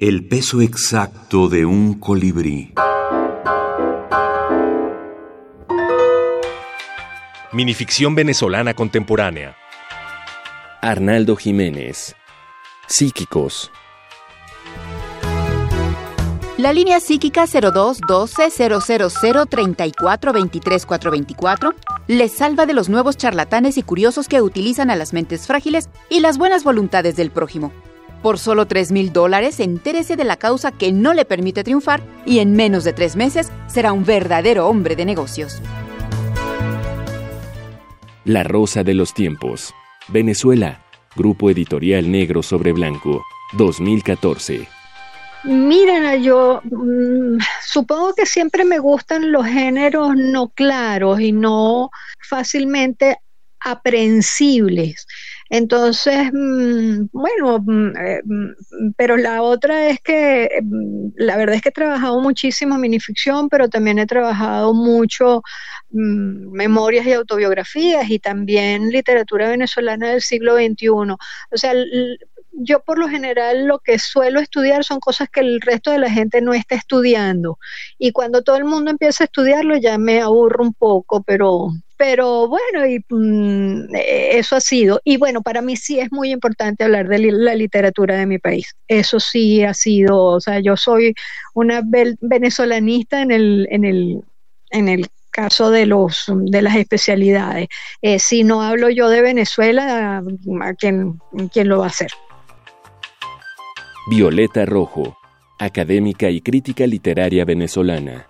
El peso exacto de un colibrí. Minificción venezolana contemporánea. Arnaldo Jiménez. Psíquicos. La línea psíquica 0212 000 34 23 424 les salva de los nuevos charlatanes y curiosos que utilizan a las mentes frágiles y las buenas voluntades del prójimo. Por solo 3 mil dólares, entérese de la causa que no le permite triunfar y en menos de tres meses será un verdadero hombre de negocios. La Rosa de los Tiempos. Venezuela. Grupo Editorial Negro sobre Blanco. 2014. Miren, yo mm, supongo que siempre me gustan los géneros no claros y no fácilmente aprehensibles. Entonces, mm, bueno, mm, eh, mm, pero la otra es que la verdad es que he trabajado muchísimo minificción, pero también he trabajado mucho memorias y autobiografías y también literatura venezolana del siglo XXI. O sea, yo por lo general lo que suelo estudiar son cosas que el resto de la gente no está estudiando. Y cuando todo el mundo empieza a estudiarlo ya me aburro un poco, pero pero bueno, y mm, eso ha sido. Y bueno, para mí sí es muy importante hablar de la literatura de mi país. Eso sí ha sido, o sea, yo soy una venezolanista en el, en el, en el caso de los de las especialidades. Eh, si no hablo yo de Venezuela, ¿a quién, quién lo va a hacer? Violeta Rojo, académica y crítica literaria venezolana.